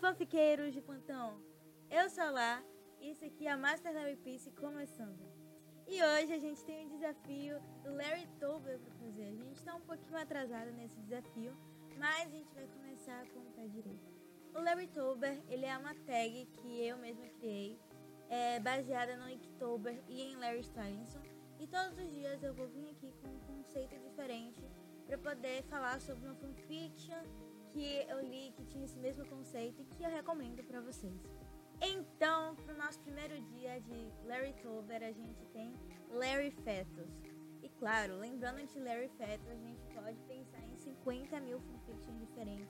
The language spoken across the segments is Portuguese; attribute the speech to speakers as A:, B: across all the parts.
A: fanfiqueiros de plantão! Eu sou a Lá e isso aqui é a Master Larry Piece começando. E hoje a gente tem um desafio do Larry Tober para fazer. A gente está um pouquinho atrasado nesse desafio, mas a gente vai começar com o pé direito. O Larry Tober, ele é uma tag que eu mesma criei, é baseada no Inktober e em Larry Stylinson. E todos os dias eu vou vir aqui com um conceito diferente para poder falar sobre uma fanfiction que eu li que tinha esse mesmo conceito e que eu recomendo para vocês. Então, para o nosso primeiro dia de Larry Tober, a gente tem Larry Fetus. E claro, lembrando de Larry Fetus, a gente pode pensar em 50 mil fanfictions diferentes,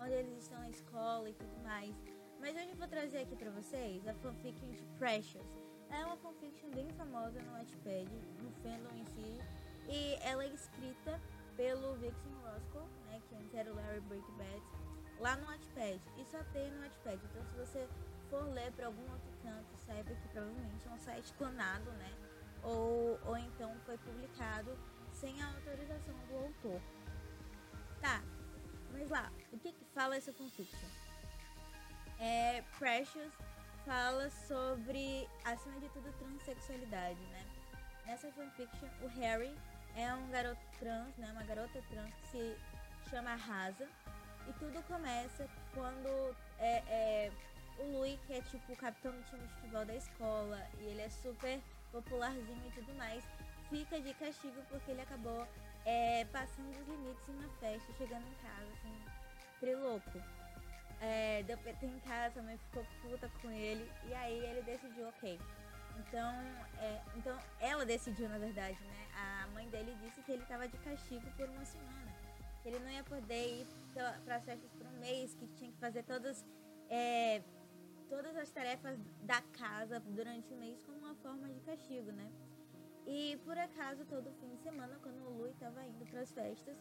A: onde eles estão na escola e tudo mais. Mas hoje eu vou trazer aqui para vocês a fanfiction de Precious. É uma fanfiction bem famosa no Wattpad, no fandom em si, pelo Vixen Roscoe, né, que antes era o Larry Breakbad, lá no Wattpad. E só tem no Wattpad. Então, se você for ler para algum outro canto, saiba que provavelmente é um site clonado, né? Ou, ou então foi publicado sem a autorização do autor. Tá, mas lá, o que, que fala essa fanfiction? É, Precious fala sobre, acima de tudo, transexualidade, né? Nessa fanfiction, o Harry é um garoto trans, né? Uma garota trans que se chama Rasa. E tudo começa quando é, é, o Louis, que é tipo o capitão do time de futebol da escola, e ele é super popularzinho e tudo mais, fica de castigo porque ele acabou é, passando os limites em uma festa, chegando em casa, assim, trilouco. É, deu PT em casa, a mãe ficou puta com ele, e aí ele decidiu, ok, então, é, então ela decidiu, na verdade, né? A mãe dele disse que ele estava de castigo por uma semana. Que ele não ia poder ir para as festas por um mês, que tinha que fazer todas, é, todas as tarefas da casa durante o mês como uma forma de castigo, né? E por acaso, todo fim de semana, quando o Lu estava indo para as festas,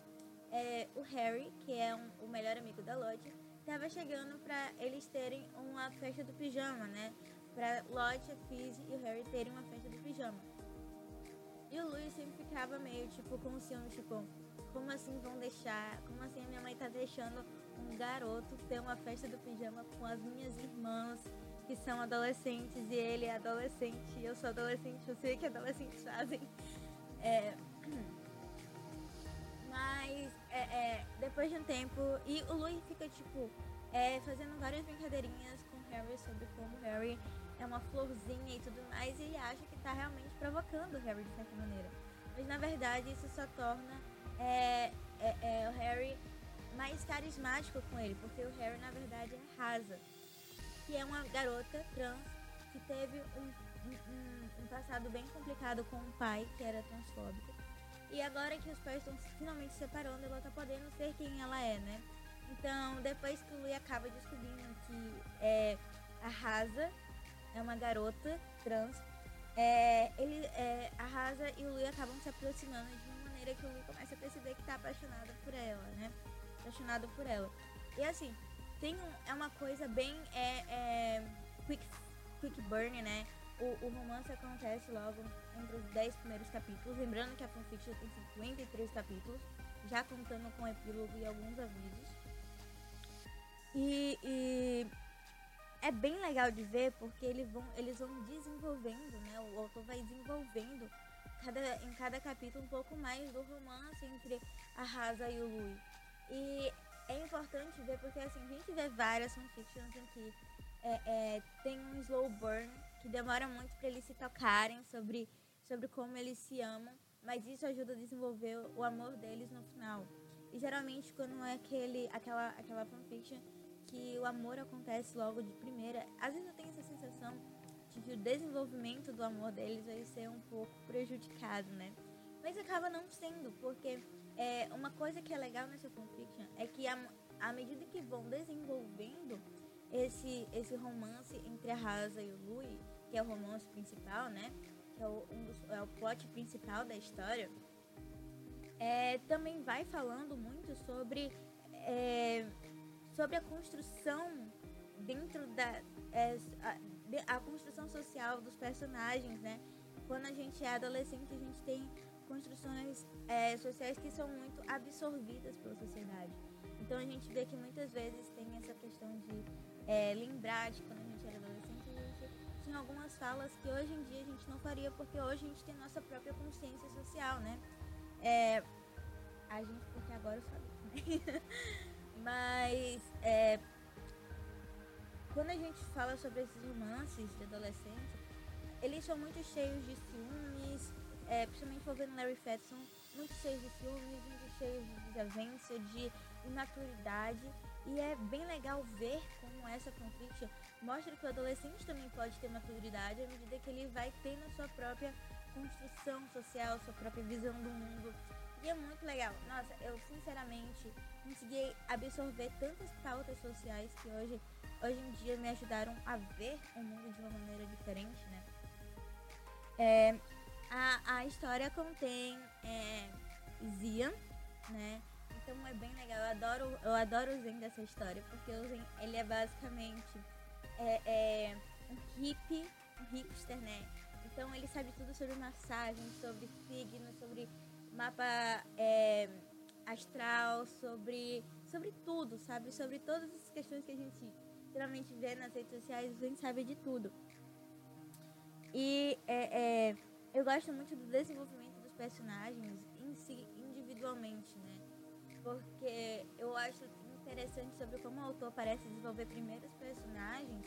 A: é, o Harry, que é um, o melhor amigo da Lodge, estava chegando para eles terem uma festa do pijama, né? para Lodge, a Fizzy e o Harry terem uma festa do pijama. E o Louis sempre ficava meio, tipo, com o ciúme, tipo, como assim vão deixar, como assim a minha mãe tá deixando um garoto ter uma festa do pijama com as minhas irmãs, que são adolescentes, e ele é adolescente, e eu sou adolescente, eu sei que adolescentes fazem. É... Mas, depois de um tempo, e o Louis fica, tipo, é, fazendo várias brincadeirinhas com Harry sobre como Harry é uma florzinha e tudo mais, e ele acha que tá realmente provocando o Harry de certa maneira. Mas na verdade isso só torna é, é, é, o Harry mais carismático com ele, porque o Harry na verdade é Rasa, que é uma garota trans que teve um, um, um passado bem complicado com o pai, que era transfóbico. E agora que os pais estão finalmente se separando, ela tá podendo ser quem ela é, né? Então, depois que o Louis acaba descobrindo que é, a Rasa é uma garota trans, é, ele, é, a Rasa e o Louis acabam se aproximando de uma maneira que o Louis começa a perceber que tá apaixonado por ela, né? Apaixonado por ela. E assim, tem um, é uma coisa bem é, é, quick, quick burn, né? O, o, romance acontece logo entre os 10 primeiros capítulos. Lembrando que a fanfiction tem 53 capítulos, já contando com epílogo e alguns avisos. E, e, é bem legal de ver porque eles vão, eles vão desenvolvendo, né? O autor vai desenvolvendo cada, em cada capítulo um pouco mais do romance entre a Rasa e o Louis. E é importante ver porque assim, a gente vê várias fanfictions em que é, é, tem um slow burn que demora muito para eles se tocarem sobre, sobre como eles se amam, mas isso ajuda a desenvolver o amor deles no final. E geralmente quando é aquele, aquela, aquela fanfiction que o amor acontece logo de primeira, às vezes eu tenho essa sensação de que o desenvolvimento do amor deles vai ser um pouco prejudicado, né? Mas acaba não sendo, porque é, uma coisa que é legal nessa fanfiction é que à medida que vão desenvolvendo esse, esse romance entre a Rasa e o Louis, que é o romance principal, né? Que é o, um dos, é o plot principal da história, é, também vai falando muito sobre é, sobre a construção dentro da é, a, a, construção social dos personagens, né? Quando a gente é adolescente, a gente tem construções é, sociais que são muito absorvidas pela sociedade. Então a gente vê que muitas vezes tem essa questão de é, lembrar de quando a gente era adolescente, a gente tinha algumas falas que hoje em dia a gente não faria, porque hoje a gente tem nossa própria consciência social, né? É, a gente, porque agora eu falei, né? Mas é, quando a gente fala sobre esses romances de adolescência, eles são muito cheios de ciúmes, é, principalmente envolvendo Larry Fetson, muito cheios de ciúmes, muito cheios de desavença, de imaturidade. E é bem legal ver como essa fanfiction mostra que o adolescente também pode ter maturidade à medida que ele vai tendo a sua própria construção social, sua própria visão do mundo. E é muito legal. Nossa, eu sinceramente consegui absorver tantas pautas sociais que hoje, hoje em dia me ajudaram a ver o mundo de uma maneira diferente, né? É, a, a história contém é, Zian, né? Então é bem legal. Eu adoro, eu adoro o Zen dessa história, porque o Zen ele é basicamente é, é um hippie, um hipster, né? Então ele sabe tudo sobre massagem, sobre signos, sobre mapa é, astral, sobre, sobre tudo, sabe? Sobre todas as questões que a gente geralmente vê nas redes sociais, o Zen sabe de tudo. E é, é, eu gosto muito do desenvolvimento dos personagens si, individualmente, né? Porque eu acho interessante sobre como o autor parece desenvolver primeiro os personagens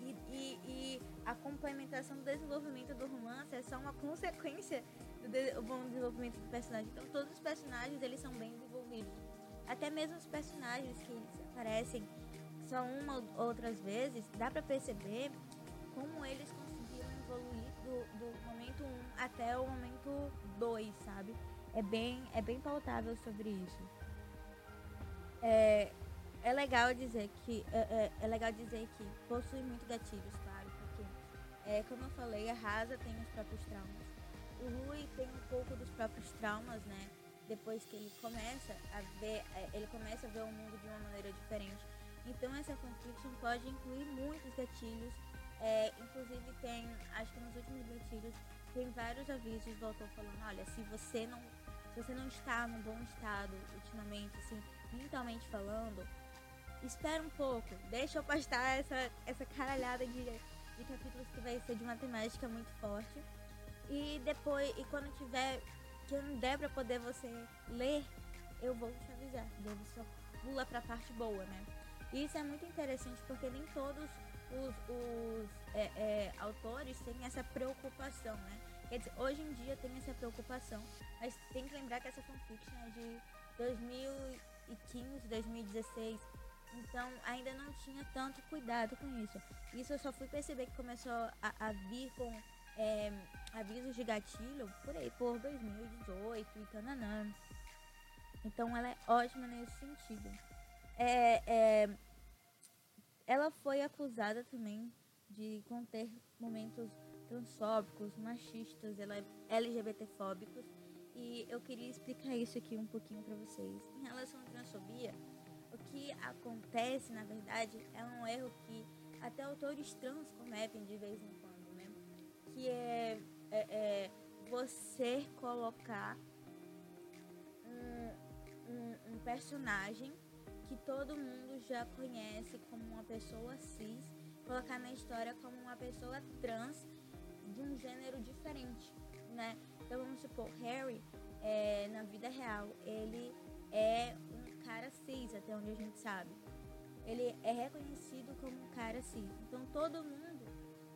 A: e, e, e, a complementação do desenvolvimento do romance é só uma consequência do de, bom desenvolvimento do personagem. Então todos os personagens eles são bem desenvolvidos. Até mesmo os personagens que aparecem só uma ou outras vezes, dá para perceber como eles conseguiram evoluir do, do momento 1 até o momento 2, sabe? É bem, é bem pautável sobre isso. É, é legal dizer que é, é, é, legal dizer que possui muito gatilhos, claro, porque é, como eu falei, a Rasa tem os próprios traumas. O Rui tem um pouco dos próprios traumas, né? Depois que ele começa a ver, é, ele começa a ver o mundo de uma maneira diferente. Então essa fanfiction pode incluir muitos gatilhos. É, inclusive tem, acho que nos últimos gatilhos, tem vários avisos do autor falando, olha, se você não, se você não está num bom estado ultimamente, assim, mentalmente falando, espera um pouco, deixa eu postar essa, essa caralhada de, de capítulos que vai ser de uma temática muito forte. E depois, e quando tiver, que não der pra poder você ler, eu vou te avisar. Deve só pula pra parte boa, né? E isso é muito interessante porque nem todos os, os é, é, autores têm essa preocupação, né? Quer dizer, hoje em dia tem essa preocupação, mas tem que lembrar que essa fanfiction é de 2015, 2016. Então ainda não tinha tanto cuidado com isso. Isso eu só fui perceber que começou a, a vir com é, avisos de gatilho por aí, por 2018 e tananã. Então ela é ótima nesse sentido. É, é, ela foi acusada também de conter momentos transfóbicos, machistas, LGBTfóbicos. E eu queria explicar isso aqui um pouquinho para vocês. Em relação à transfobia, o que acontece, na verdade, é um erro que até autores trans cometem de vez em quando, né? Que é, é, é você colocar um, um, um personagem que todo mundo já conhece como uma pessoa cis, colocar na história como uma pessoa trans de um gênero diferente, né? Então vamos supor, Harry, é, na vida real, ele é um cara cis, até onde a gente sabe. Ele é reconhecido como um cara cis. Então todo mundo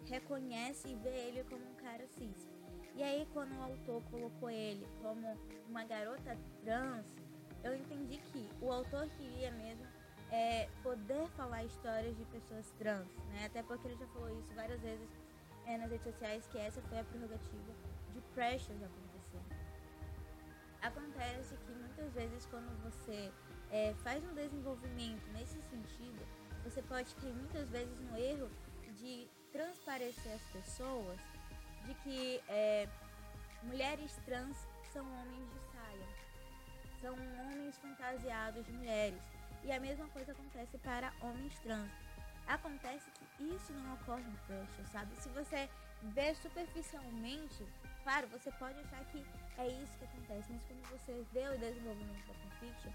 A: reconhece e vê ele como um cara cis. E aí quando o autor colocou ele como uma garota trans, eu entendi que o autor queria mesmo é, poder falar histórias de pessoas trans, né? Até porque ele já falou isso várias vezes é, nas redes sociais, que essa foi a prerrogativa de Precious acontecer. Acontece que muitas vezes quando você é, faz um desenvolvimento nesse sentido, você pode cair muitas vezes no erro de transparecer às pessoas de que é, mulheres trans são homens de saia são homens fantasiados de mulheres. E a mesma coisa acontece para homens trans. Acontece que isso não ocorre em Precious, sabe? Se você vê superficialmente, claro, você pode achar que é isso que acontece, mas quando você vê o desenvolvimento da fanfiction,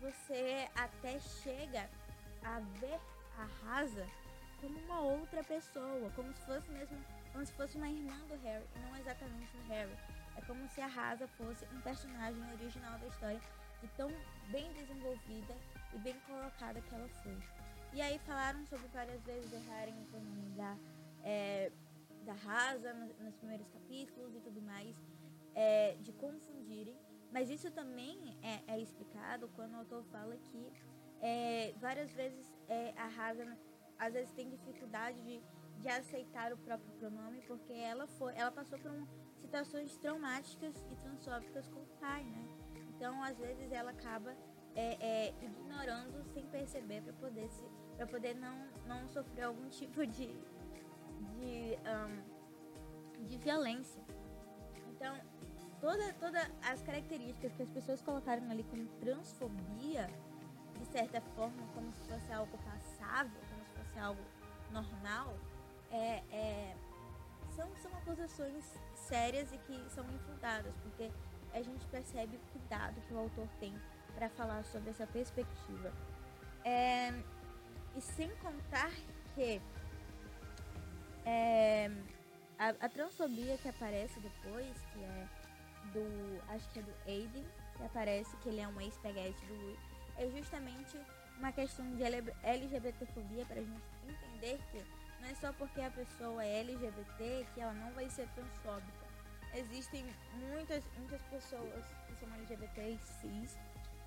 A: você até chega a ver a Rasa como uma outra pessoa, como se fosse mesmo, como se fosse uma irmã do Harry, e não exatamente o Harry. É como se a Rasa fosse um personagem original da história, de tão bem desenvolvida e bem colocada que ela foi. E aí falaram sobre várias vezes errarem o pronome da, é, da Rasa nos, nos, primeiros capítulos e tudo mais, é, de confundirem. Mas isso também é, é, explicado quando o autor fala que é, várias vezes é, a Rasa às vezes tem dificuldade de, de aceitar o próprio pronome porque ela foi, ela passou por um, situações traumáticas e transfóbicas com o pai, né? Então às vezes ela acaba é, é, ignorando sem perceber para poder se, para poder não, não sofrer algum tipo de de, um, de violência. Então toda todas as características que as pessoas colocaram ali como transfobia de certa forma como se fosse algo passável fosse algo normal, é, é, são, são acusações sérias e que são infundadas, porque a gente percebe o cuidado que o autor tem para falar sobre essa perspectiva. É, e sem contar que é, a, a, transfobia que aparece depois, que é do. acho que é do Aiden, que aparece que ele é um ex-peguete do Louis, é justamente uma questão de LGBTfobia para a gente entender que não é só porque a pessoa é LGBT que ela não vai ser transfóbica. Existem muitas, muitas pessoas que são LGBT e cis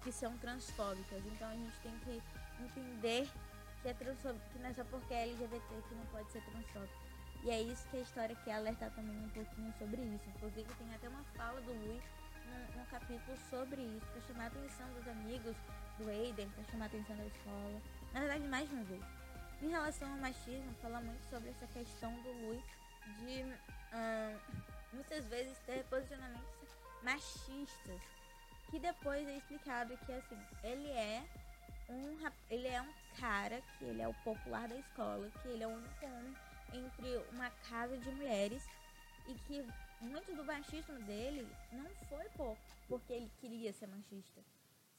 A: que são transfóbicas. Então a gente tem que entender que, é transfóbico, que não é só porque é LGBT que não pode ser transfóbico. E é isso que a história quer alertar também um pouquinho sobre isso. Inclusive tem até uma fala do Luiz num, num capítulo sobre isso, para chamar a atenção dos amigos do Aiden, para chamar a atenção da escola. Na verdade, mais uma vez. Em relação ao machismo, fala muito sobre essa questão do Lui de muitas vezes ter posicionamentos machistas, que depois é explicado que assim, ele é um ele é um cara que ele é o popular da escola, que ele é o único homem entre uma casa de mulheres e que muito do machismo dele não foi por, porque ele queria ser machista.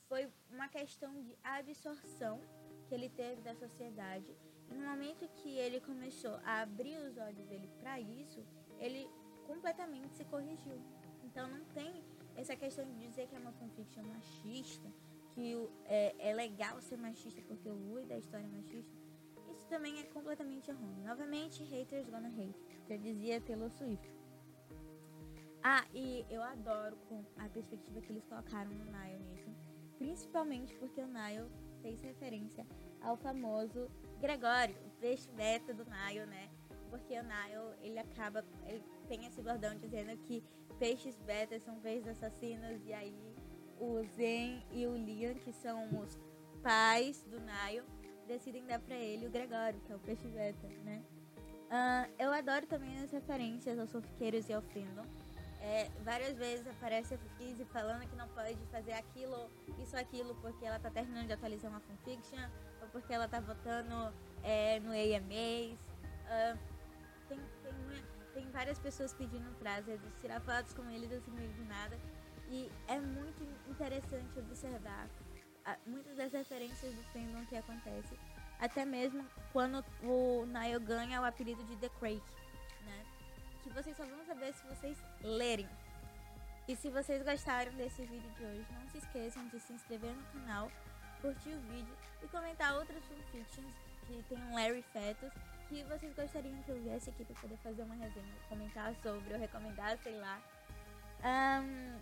A: Foi uma questão de absorção que ele teve da sociedade. E no momento que ele começou a abrir os olhos dele para isso, ele completamente se corrigiu. Então não tem essa questão de dizer que é uma fanfiction machista, que é, é legal ser machista porque o Lui da história é machista. Isso também é completamente errôneo. Novamente, haters gonna hate, já dizia Taylor Swift. Ah, e eu adoro com a perspectiva que eles colocaram no Nile nisso. Principalmente porque o Nile fez referência ao famoso Gregório, o peixe beta do Nile, né? Porque o Nile, ele acaba, ele tem esse bordão dizendo que peixes betas são peixes assassinos e aí o Zen e o Liam, que são os pais do Nile, decidem dar para ele o Gregório, que é o peixe beta, né? Uh, eu adoro também as referências aos sofiqueiros e ao Findon. É, várias vezes aparece a Fizzy falando que não pode fazer aquilo, isso, aquilo, porque ela tá terminando de atualizar uma fanfiction, ou porque ela tá votando é, no AMAs. Uh, tem, tem, tem, várias pessoas pedindo frases, tirar fotos com eles assim meio de nada. E é muito interessante observar uh, muitas das referências do fandom que acontece. Até mesmo quando o Niall ganha o apelido de The Crake que vocês só vão saber se vocês lerem. E se vocês gostaram desse vídeo de hoje, não se esqueçam de se inscrever no canal, curtir o vídeo e comentar outras fanfictions que tem um Larry Fetus que vocês gostariam que eu viesse aqui para poder fazer uma resenha, comentar sobre ou recomendar, sei lá. Um,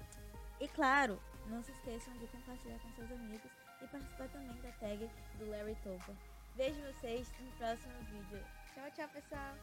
A: e claro, não se esqueçam de compartilhar com seus amigos e participar também da tag do Larry Tolpa. Vejo vocês no próximo vídeo. Tchau, tchau, pessoal!